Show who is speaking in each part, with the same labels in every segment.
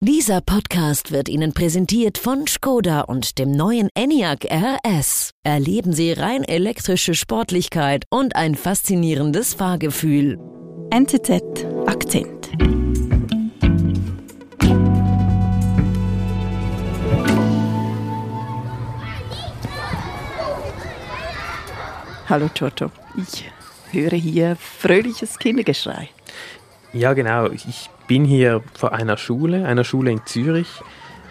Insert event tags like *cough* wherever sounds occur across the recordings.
Speaker 1: Dieser Podcast wird Ihnen präsentiert von Skoda und dem neuen Enyaq RS. Erleben Sie rein elektrische Sportlichkeit und ein faszinierendes Fahrgefühl.
Speaker 2: NZZ Akzent. Hallo Giorgio, ich höre hier fröhliches Kindergeschrei.
Speaker 3: Ja, genau. Ich bin hier vor einer Schule, einer Schule in Zürich.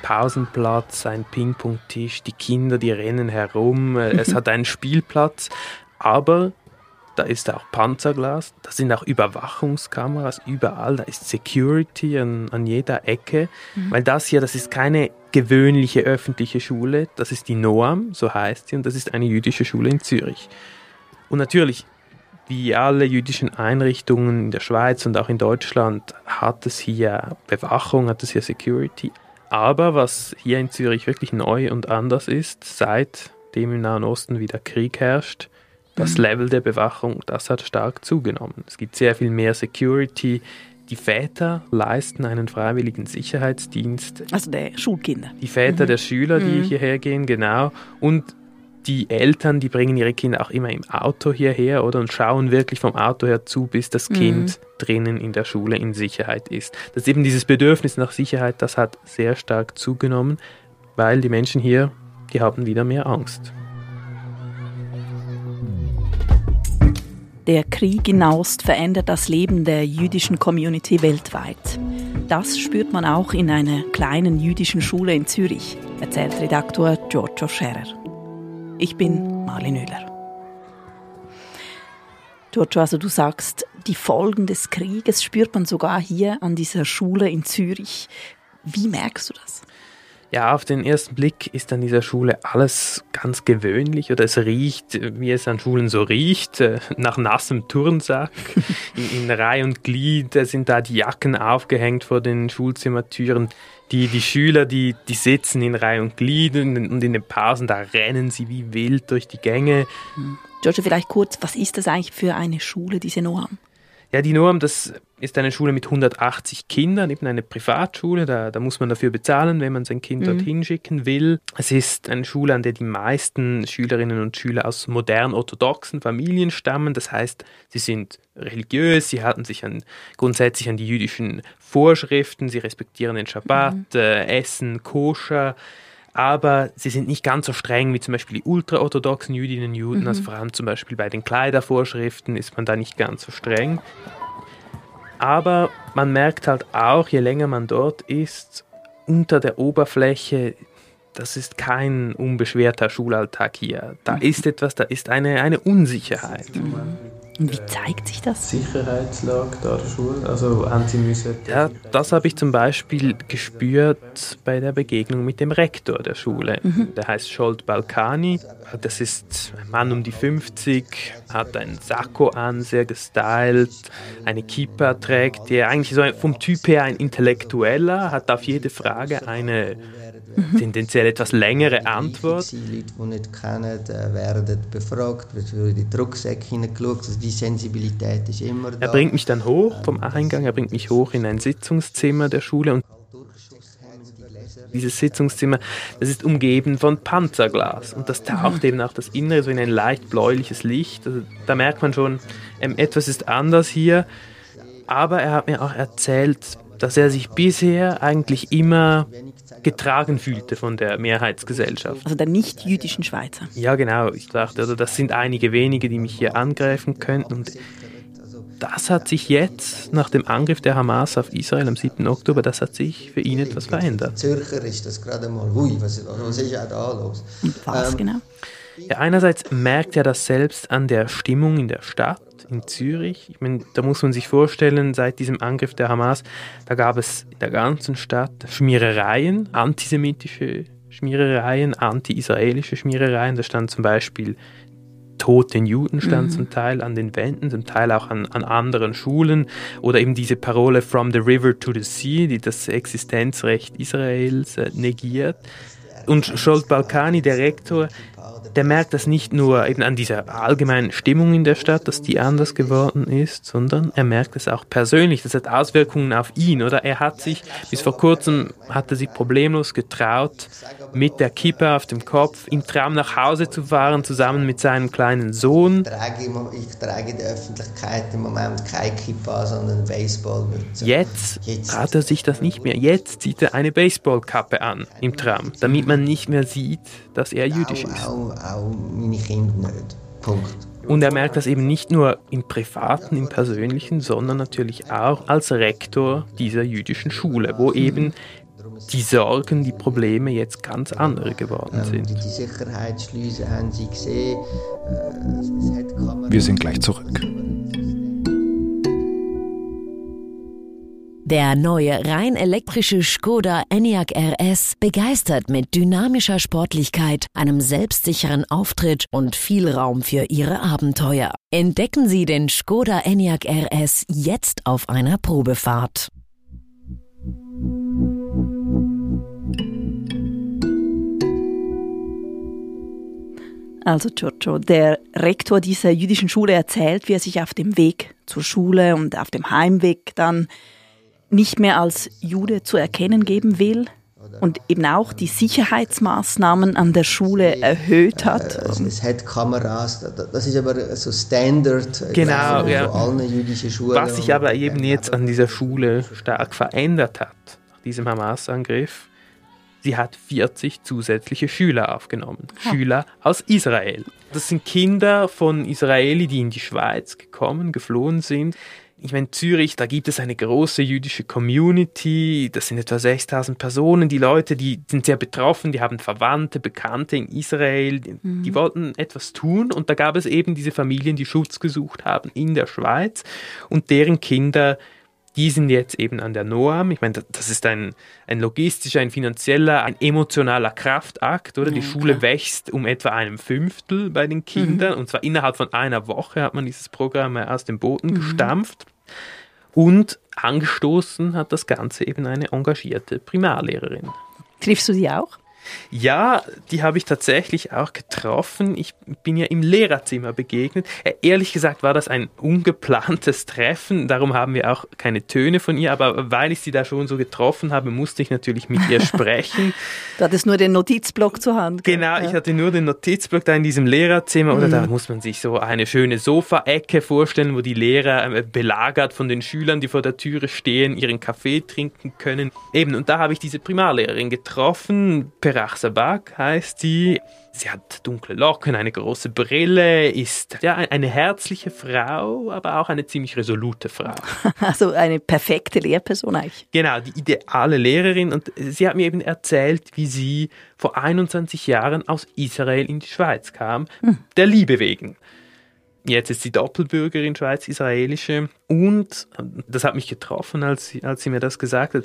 Speaker 3: Pausenplatz, ein Ping-Pong-Tisch, die Kinder, die rennen herum, es *laughs* hat einen Spielplatz, aber da ist auch Panzerglas, da sind auch Überwachungskameras überall, da ist Security an, an jeder Ecke, mhm. weil das hier, das ist keine gewöhnliche öffentliche Schule, das ist die Noam, so heißt sie, und das ist eine jüdische Schule in Zürich. Und natürlich, wie alle jüdischen Einrichtungen in der Schweiz und auch in Deutschland hat es hier Bewachung, hat es hier Security. Aber was hier in Zürich wirklich neu und anders ist, seitdem im Nahen Osten wieder Krieg herrscht, das mhm. Level der Bewachung, das hat stark zugenommen. Es gibt sehr viel mehr Security. Die Väter leisten einen freiwilligen Sicherheitsdienst.
Speaker 2: Also der Schulkinder.
Speaker 3: Die Väter mhm. der Schüler, die mhm. hierher gehen, genau. Und die Eltern, die bringen ihre Kinder auch immer im Auto hierher oder und schauen wirklich vom Auto her zu, bis das mhm. Kind drinnen in der Schule in Sicherheit ist. Das ist eben dieses Bedürfnis nach Sicherheit, das hat sehr stark zugenommen, weil die Menschen hier, die haben wieder mehr Angst.
Speaker 2: Der Krieg in Nahost verändert das Leben der jüdischen Community weltweit. Das spürt man auch in einer kleinen jüdischen Schule in Zürich, erzählt Redaktor Giorgio Scherer. Ich bin Marlin Oehler. Giorgio, also du sagst, die Folgen des Krieges spürt man sogar hier an dieser Schule in Zürich. Wie merkst du das?
Speaker 3: Ja, auf den ersten Blick ist an dieser Schule alles ganz gewöhnlich oder es riecht, wie es an Schulen so riecht, äh, nach nassem Turnsack. *laughs* In, in Reihe und Glied sind da die Jacken aufgehängt vor den Schulzimmertüren. Die, die Schüler, die, die sitzen in Reihe und Glied und in den Pausen, da rennen sie wie wild durch die Gänge.
Speaker 2: Hm. George, vielleicht kurz, was ist das eigentlich für eine Schule, diese Noam?
Speaker 3: Ja, die Noam, das ist eine Schule mit 180 Kindern, eben eine Privatschule. Da, da muss man dafür bezahlen, wenn man sein Kind mhm. dorthin schicken will. Es ist eine Schule, an der die meisten Schülerinnen und Schüler aus modern-orthodoxen Familien stammen. Das heißt, sie sind religiös, sie halten sich an, grundsätzlich an die jüdischen Vorschriften, sie respektieren den Schabbat, mhm. äh, essen koscher aber sie sind nicht ganz so streng wie zum Beispiel die ultraorthodoxen Jüdinnen und Juden. Mhm. Also vor allem zum Beispiel bei den Kleidervorschriften ist man da nicht ganz so streng. Aber man merkt halt auch, je länger man dort ist, unter der Oberfläche, das ist kein unbeschwerter Schulalltag hier. Da mhm. ist etwas, da ist eine, eine Unsicherheit. Mhm.
Speaker 2: Und wie zeigt sich das?
Speaker 3: Sicherheitslage da der Schule, also haben Sie müssen... Ja, das habe ich zum Beispiel gespürt bei der Begegnung mit dem Rektor der Schule. Mhm. Der heißt Scholt Balkani. Das ist ein Mann um die 50, hat einen Sakko an, sehr gestylt, eine Kippa trägt, der eigentlich so vom Typ her ein Intellektueller, hat auf jede Frage eine mhm. tendenziell etwas längere Antwort.
Speaker 4: Die Leute, die nicht kennen, werden befragt, wird in die Rucksäcke hineingeschaut. Also die Sensibilität ist immer da.
Speaker 3: Er bringt mich dann hoch vom Eingang, er bringt mich hoch in ein Sitzungszimmer der Schule und dieses Sitzungszimmer, das ist umgeben von Panzerglas und das taucht eben auch das Innere so in ein leicht bläuliches Licht. Also da merkt man schon, ähm, etwas ist anders hier. Aber er hat mir auch erzählt, dass er sich bisher eigentlich immer getragen fühlte von der Mehrheitsgesellschaft.
Speaker 2: Also der nicht-jüdischen Schweizer.
Speaker 3: Ja, genau. Ich dachte, also das sind einige wenige, die mich hier angreifen könnten. Und das hat sich jetzt, nach dem Angriff der Hamas auf Israel am 7. Oktober, das hat sich für ihn etwas verändert.
Speaker 4: Zürcher ist das gerade mal, hui, was, was ist auch da los?
Speaker 2: Und was ähm, genau?
Speaker 3: Ja, einerseits merkt er das selbst an der Stimmung in der Stadt in Zürich. Ich meine, da muss man sich vorstellen, seit diesem Angriff der Hamas, da gab es in der ganzen Stadt Schmierereien, antisemitische Schmierereien, anti-israelische Schmierereien. Da stand zum Beispiel toten Juden stand mhm. zum Teil an den Wänden, zum Teil auch an, an anderen Schulen oder eben diese Parole From the River to the Sea, die das Existenzrecht Israels äh, negiert. Und Scholt Balkani, der Rektor, der merkt das nicht nur eben an dieser allgemeinen Stimmung in der Stadt, dass die anders geworden ist, sondern er merkt es auch persönlich. Das hat Auswirkungen auf ihn, oder? Er hat sich, bis vor kurzem hat er sich problemlos getraut, mit der Kippe auf dem Kopf im Traum nach Hause zu fahren, zusammen mit seinem kleinen Sohn.
Speaker 4: Ich trage, in der Öffentlichkeit im Moment keine Kippe sondern Baseballmütze.
Speaker 3: Jetzt traut er sich das nicht mehr. Jetzt zieht er eine Baseballkappe an im Traum, damit man nicht mehr sieht, dass er jüdisch ist.
Speaker 4: Auch, meine Kinder nicht. Punkt.
Speaker 3: Und er merkt das eben nicht nur im Privaten, im Persönlichen, sondern natürlich auch als Rektor dieser jüdischen Schule, wo eben die Sorgen, die Probleme jetzt ganz andere geworden sind.
Speaker 4: Die Sicherheitsschleusen haben Sie gesehen.
Speaker 5: Wir sind gleich zurück.
Speaker 1: Der neue rein elektrische Skoda Enyaq RS begeistert mit dynamischer Sportlichkeit, einem selbstsicheren Auftritt und viel Raum für Ihre Abenteuer. Entdecken Sie den Skoda Enyaq RS jetzt auf einer Probefahrt.
Speaker 2: Also Giorgio, der Rektor dieser jüdischen Schule erzählt, wie er sich auf dem Weg zur Schule und auf dem Heimweg dann nicht mehr als Jude zu erkennen geben will und eben auch die Sicherheitsmaßnahmen an der Schule erhöht hat.
Speaker 4: Es, es hat Kameras, das ist aber so Standard
Speaker 3: genau, ja.
Speaker 4: allen jüdischen Schulen.
Speaker 3: Was sich aber eben jetzt an dieser Schule stark verändert hat, nach diesem Hamas-Angriff, sie hat 40 zusätzliche Schüler aufgenommen. Ha. Schüler aus Israel. Das sind Kinder von Israeli, die in die Schweiz gekommen, geflohen sind ich meine, Zürich, da gibt es eine große jüdische Community, das sind etwa 6000 Personen. Die Leute, die sind sehr betroffen, die haben Verwandte, Bekannte in Israel, die, mhm. die wollten etwas tun. Und da gab es eben diese Familien, die Schutz gesucht haben in der Schweiz. Und deren Kinder die sind jetzt eben an der NOAM. Ich meine, das ist ein, ein logistischer, ein finanzieller, ein emotionaler Kraftakt, oder? Ja, die Schule klar. wächst um etwa einem Fünftel bei den Kindern mhm. und zwar innerhalb von einer Woche hat man dieses Programm aus dem Boden mhm. gestampft. Und angestoßen hat das Ganze eben eine engagierte Primarlehrerin.
Speaker 2: Triffst du sie auch?
Speaker 3: Ja, die habe ich tatsächlich auch getroffen. Ich bin ja im Lehrerzimmer begegnet. Äh, ehrlich gesagt war das ein ungeplantes Treffen. Darum haben wir auch keine Töne von ihr. Aber weil ich sie da schon so getroffen habe, musste ich natürlich mit ihr *laughs* sprechen.
Speaker 2: du hattest nur den Notizblock zur Hand.
Speaker 3: Genau, ich hatte nur den Notizblock da in diesem Lehrerzimmer. Oder mhm. da muss man sich so eine schöne Sofaecke vorstellen, wo die Lehrer äh, belagert von den Schülern, die vor der Türe stehen, ihren Kaffee trinken können. Eben, und da habe ich diese Primarlehrerin getroffen. Per Rachsabak heißt sie. Sie hat dunkle Locken, eine große Brille, ist ja eine herzliche Frau, aber auch eine ziemlich resolute Frau. *laughs*
Speaker 2: Also eine perfekte Lehrperson eigentlich.
Speaker 3: Genau, die ideale Lehrerin. Und sie hat mir eben erzählt, wie sie vor 21 Jahren aus Israel in die Schweiz kam, hm. der Liebe wegen. Jetzt ist sie Doppelbürgerin schweiz-israelische und das hat mich getroffen, als sie, als sie mir das gesagt hat.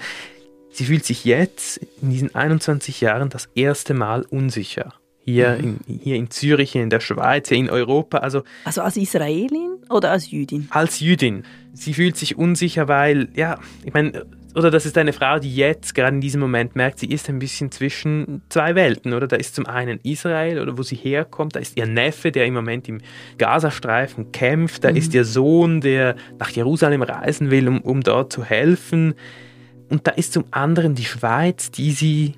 Speaker 3: Sie fühlt sich jetzt in diesen 21 Jahren das erste Mal unsicher. Hier, mhm. in, hier in Zürich, in der Schweiz, in Europa. Also,
Speaker 2: also als Israelin oder als Jüdin?
Speaker 3: Als Jüdin. Sie fühlt sich unsicher, weil, ja, ich meine, oder das ist eine Frau, die jetzt gerade in diesem Moment merkt, sie ist ein bisschen zwischen zwei Welten, oder? Da ist zum einen Israel, oder wo sie herkommt, da ist ihr Neffe, der im Moment im Gazastreifen kämpft, da mhm. ist ihr Sohn, der nach Jerusalem reisen will, um, um dort zu helfen. Und da ist zum anderen die Schweiz, die sie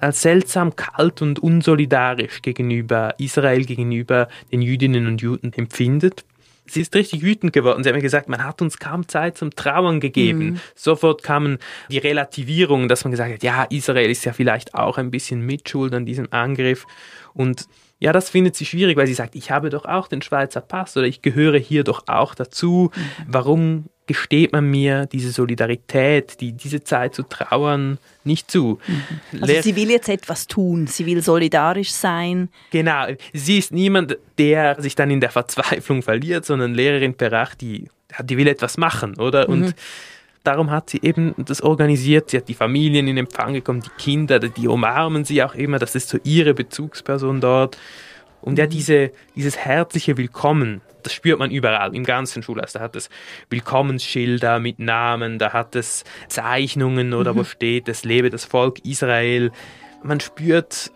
Speaker 3: als seltsam kalt und unsolidarisch gegenüber Israel, gegenüber den Jüdinnen und Juden empfindet. Sie ist richtig wütend geworden. Sie hat mir gesagt, man hat uns kaum Zeit zum Trauern gegeben. Mhm. Sofort kamen die Relativierungen, dass man gesagt hat, ja, Israel ist ja vielleicht auch ein bisschen mitschuld an diesem Angriff. Und ja, das findet sie schwierig, weil sie sagt, ich habe doch auch den Schweizer Pass oder ich gehöre hier doch auch dazu. Mhm. Warum gesteht man mir diese Solidarität, die, diese Zeit zu trauern, nicht zu.
Speaker 2: Mhm. Also sie will jetzt etwas tun, sie will solidarisch sein.
Speaker 3: Genau, sie ist niemand, der sich dann in der Verzweiflung verliert, sondern Lehrerin Perach, die, die will etwas machen, oder? Und mhm. darum hat sie eben das organisiert, sie hat die Familien in Empfang gekommen, die Kinder, die umarmen sie auch immer, das ist so ihre Bezugsperson dort. Und ja, mhm. diese, dieses herzliche Willkommen, das spürt man überall, im ganzen Schulhaus. Da hat es Willkommensschilder mit Namen, da hat es Zeichnungen oder mhm. wo steht, es lebe das Volk Israel. Man spürt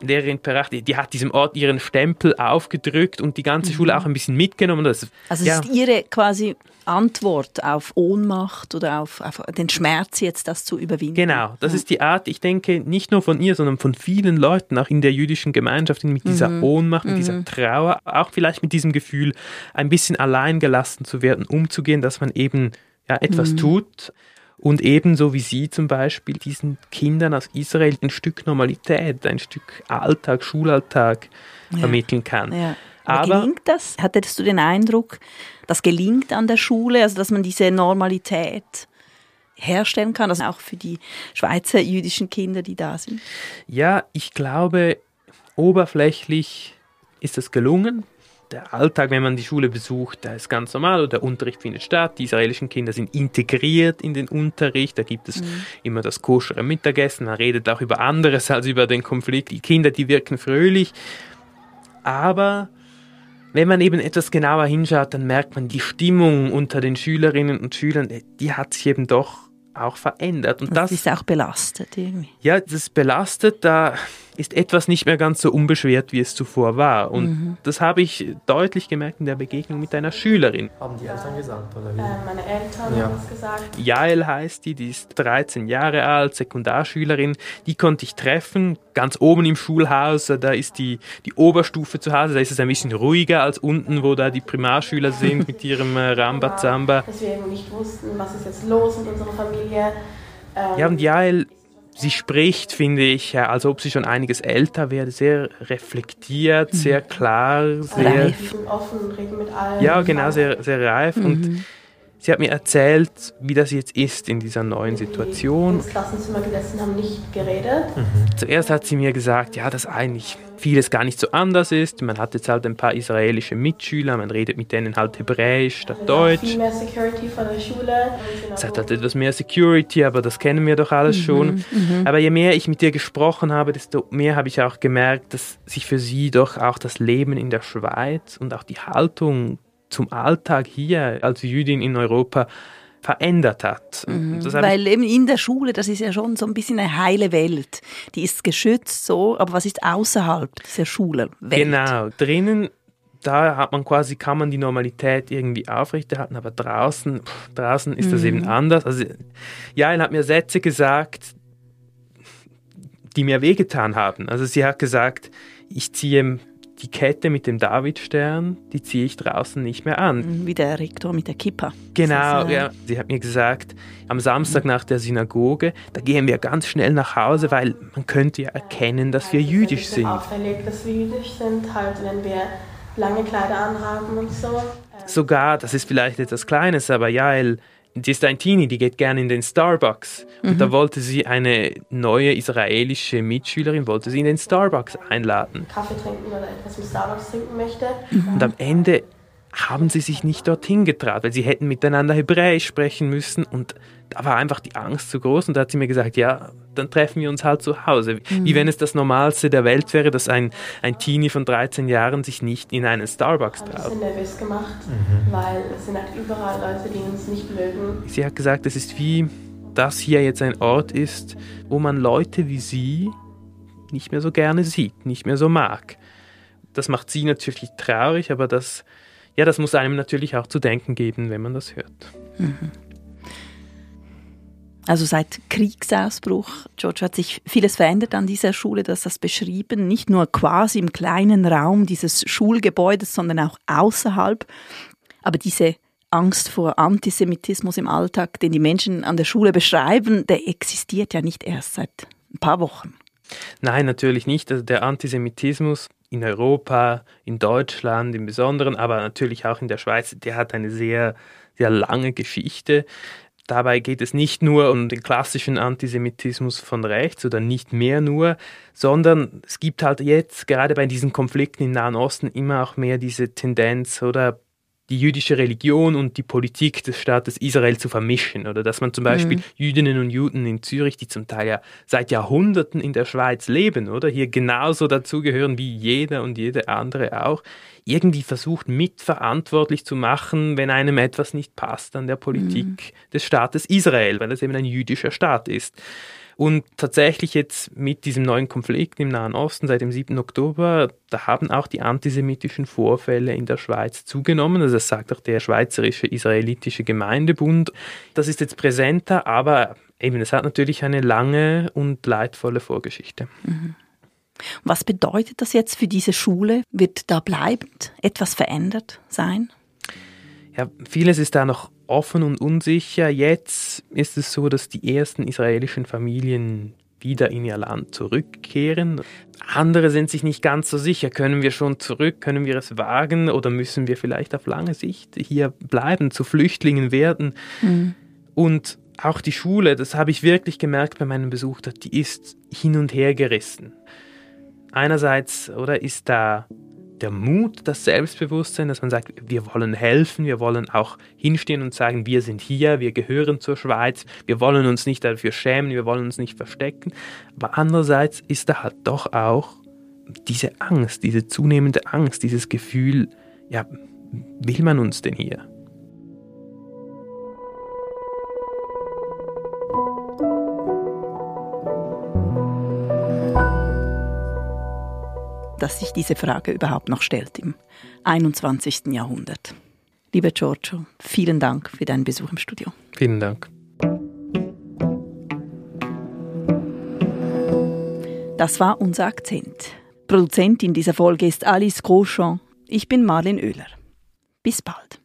Speaker 3: Lehrerin Perach, die, die, hat diesem Ort ihren Stempel aufgedrückt und die ganze mhm. Schule auch ein bisschen mitgenommen.
Speaker 2: Das, also ja. ist ihre quasi Antwort auf Ohnmacht oder auf, auf, den Schmerz jetzt, das zu überwinden.
Speaker 3: Genau, das ist die Art, ich denke, nicht nur von ihr, sondern von vielen Leuten, auch in der jüdischen Gemeinschaft, mit dieser mhm. Ohnmacht, mit mhm. dieser Trauer, auch vielleicht mit diesem Gefühl, ein bisschen allein gelassen zu werden, umzugehen, dass man eben ja, etwas mhm. tut und ebenso wie Sie zum Beispiel diesen Kindern aus Israel ein Stück Normalität, ein Stück Alltag, Schulalltag ja. vermitteln kann. Ja.
Speaker 2: Aber, gelingt das? Hattest du den Eindruck, das gelingt an der Schule, also dass man diese Normalität herstellen kann, also auch für die Schweizer jüdischen Kinder, die da sind?
Speaker 3: Ja, ich glaube, oberflächlich ist es gelungen der Alltag, wenn man die Schule besucht, da ist ganz normal, der Unterricht findet statt, die israelischen Kinder sind integriert in den Unterricht, da gibt es mhm. immer das koschere Mittagessen, man redet auch über anderes als über den Konflikt, die Kinder, die wirken fröhlich, aber wenn man eben etwas genauer hinschaut, dann merkt man, die Stimmung unter den Schülerinnen und Schülern, die hat sich eben doch auch verändert.
Speaker 2: Und das, das ist auch belastet irgendwie.
Speaker 3: Ja, das ist belastet, da ist etwas nicht mehr ganz so unbeschwert, wie es zuvor war. Und mhm. das habe ich deutlich gemerkt in der Begegnung mit einer Schülerin.
Speaker 6: Haben die Eltern gesagt, oder wie?
Speaker 7: Äh, meine Eltern ja. haben es gesagt.
Speaker 3: Jael heißt die, die ist 13 Jahre alt, Sekundarschülerin. Die konnte ich treffen, ganz oben im Schulhaus. Da ist die, die Oberstufe zu Hause, da ist es ein bisschen ruhiger als unten, wo da die Primarschüler sind mit ihrem äh, Rambazamba.
Speaker 7: Dass wir eben nicht wussten, was ist jetzt los mit unserer Familie.
Speaker 3: Ähm, ja, und Jael sie spricht, finde ich, als ob sie schon einiges älter wäre, sehr reflektiert, mhm. sehr klar, sehr
Speaker 7: reif. offen, reden mit allen.
Speaker 3: Ja, genau, sehr, sehr reif mhm. und Sie hat mir erzählt, wie das jetzt ist in dieser neuen Situation.
Speaker 7: Ins Klassenzimmer gesessen haben nicht geredet.
Speaker 3: Mhm. Zuerst hat sie mir gesagt, ja, dass eigentlich vieles gar nicht so anders ist. Man hat jetzt halt ein paar israelische Mitschüler, man redet mit denen halt Hebräisch statt also Deutsch.
Speaker 7: Viel mehr Security von der Schule.
Speaker 3: Es hat halt etwas mehr Security, aber das kennen wir doch alles mhm. schon. Mhm. Aber je mehr ich mit ihr gesprochen habe, desto mehr habe ich auch gemerkt, dass sich für sie doch auch das Leben in der Schweiz und auch die Haltung zum Alltag hier als Jüdin in Europa verändert hat.
Speaker 2: Mhm. Weil eben in der Schule, das ist ja schon so ein bisschen eine heile Welt. Die ist geschützt so, aber was ist außerhalb dieser Schule?
Speaker 3: Genau, drinnen da hat man quasi, kann man die Normalität irgendwie aufrechterhalten, aber draußen, draußen ist das mhm. eben anders. Also, Jael hat mir Sätze gesagt, die mir wehgetan haben. Also sie hat gesagt, ich ziehe die Kette mit dem Davidstern, die ziehe ich draußen nicht mehr an.
Speaker 2: Mhm, wie der Rektor mit der Kippa.
Speaker 3: Genau, ist, äh, ja. Sie hat mir gesagt, am Samstag nach der Synagoge, da gehen wir ganz schnell nach Hause, weil man könnte ja erkennen, dass wir jüdisch sind.
Speaker 7: Auffällig, dass wir jüdisch sind, halt wenn wir lange Kleider anhaben und so.
Speaker 3: Sogar, das ist vielleicht etwas Kleines, aber Jael die ist ein Teenie, die geht gerne in den Starbucks. Und mhm. da wollte sie eine neue israelische Mitschülerin, wollte sie in den Starbucks einladen.
Speaker 7: Kaffee trinken oder etwas mit Starbucks trinken möchte.
Speaker 3: Mhm. Und am Ende haben sie sich nicht dorthin getraut, weil sie hätten miteinander Hebräisch sprechen müssen und da war einfach die Angst zu groß und da hat sie mir gesagt, ja, dann treffen wir uns halt zu Hause. Mhm. Wie wenn es das Normalste der Welt wäre, dass ein, ein Teenie von 13 Jahren sich nicht in einen Starbucks traut.
Speaker 7: Ein bisschen nervös gemacht, mhm. weil es sind halt überall Leute, die uns nicht mögen.
Speaker 3: Sie hat gesagt, es ist wie, dass hier jetzt ein Ort ist, wo man Leute wie sie nicht mehr so gerne sieht, nicht mehr so mag. Das macht sie natürlich traurig, aber das, ja, das muss einem natürlich auch zu denken geben, wenn man das hört. Mhm.
Speaker 2: Also seit Kriegsausbruch, George, hat sich vieles verändert an dieser Schule, dass das beschrieben, nicht nur quasi im kleinen Raum dieses Schulgebäudes, sondern auch außerhalb. Aber diese Angst vor Antisemitismus im Alltag, den die Menschen an der Schule beschreiben, der existiert ja nicht erst seit ein paar Wochen.
Speaker 3: Nein, natürlich nicht. Also der Antisemitismus in Europa, in Deutschland im Besonderen, aber natürlich auch in der Schweiz, der hat eine sehr, sehr lange Geschichte. Dabei geht es nicht nur um den klassischen Antisemitismus von rechts oder nicht mehr nur, sondern es gibt halt jetzt gerade bei diesen Konflikten im Nahen Osten immer auch mehr diese Tendenz oder die jüdische Religion und die Politik des Staates Israel zu vermischen. Oder dass man zum Beispiel mhm. Jüdinnen und Juden in Zürich, die zum Teil ja seit Jahrhunderten in der Schweiz leben, oder hier genauso dazugehören wie jeder und jede andere auch, irgendwie versucht mitverantwortlich zu machen, wenn einem etwas nicht passt an der Politik mhm. des Staates Israel, weil es eben ein jüdischer Staat ist. Und tatsächlich jetzt mit diesem neuen Konflikt im Nahen Osten seit dem 7. Oktober, da haben auch die antisemitischen Vorfälle in der Schweiz zugenommen. Also das sagt auch der Schweizerische Israelitische Gemeindebund. Das ist jetzt präsenter, aber eben, es hat natürlich eine lange und leidvolle Vorgeschichte.
Speaker 2: Mhm. Was bedeutet das jetzt für diese Schule? Wird da bleibend etwas verändert sein?
Speaker 3: Ja, vieles ist da noch offen und unsicher. Jetzt ist es so, dass die ersten israelischen Familien wieder in ihr Land zurückkehren. Andere sind sich nicht ganz so sicher, können wir schon zurück, können wir es wagen oder müssen wir vielleicht auf lange Sicht hier bleiben, zu Flüchtlingen werden. Mhm. Und auch die Schule, das habe ich wirklich gemerkt bei meinem Besuch, die ist hin und her gerissen. Einerseits oder ist da der Mut, das Selbstbewusstsein, dass man sagt, wir wollen helfen, wir wollen auch hinstehen und sagen, wir sind hier, wir gehören zur Schweiz, wir wollen uns nicht dafür schämen, wir wollen uns nicht verstecken. Aber andererseits ist da halt doch auch diese Angst, diese zunehmende Angst, dieses Gefühl, ja, will man uns denn hier?
Speaker 2: Dass sich diese Frage überhaupt noch stellt im 21. Jahrhundert. Lieber Giorgio, vielen Dank für deinen Besuch im Studio.
Speaker 3: Vielen Dank.
Speaker 2: Das war unser Akzent. Produzentin dieser Folge ist Alice Grosjean. Ich bin Marlin Oehler. Bis bald.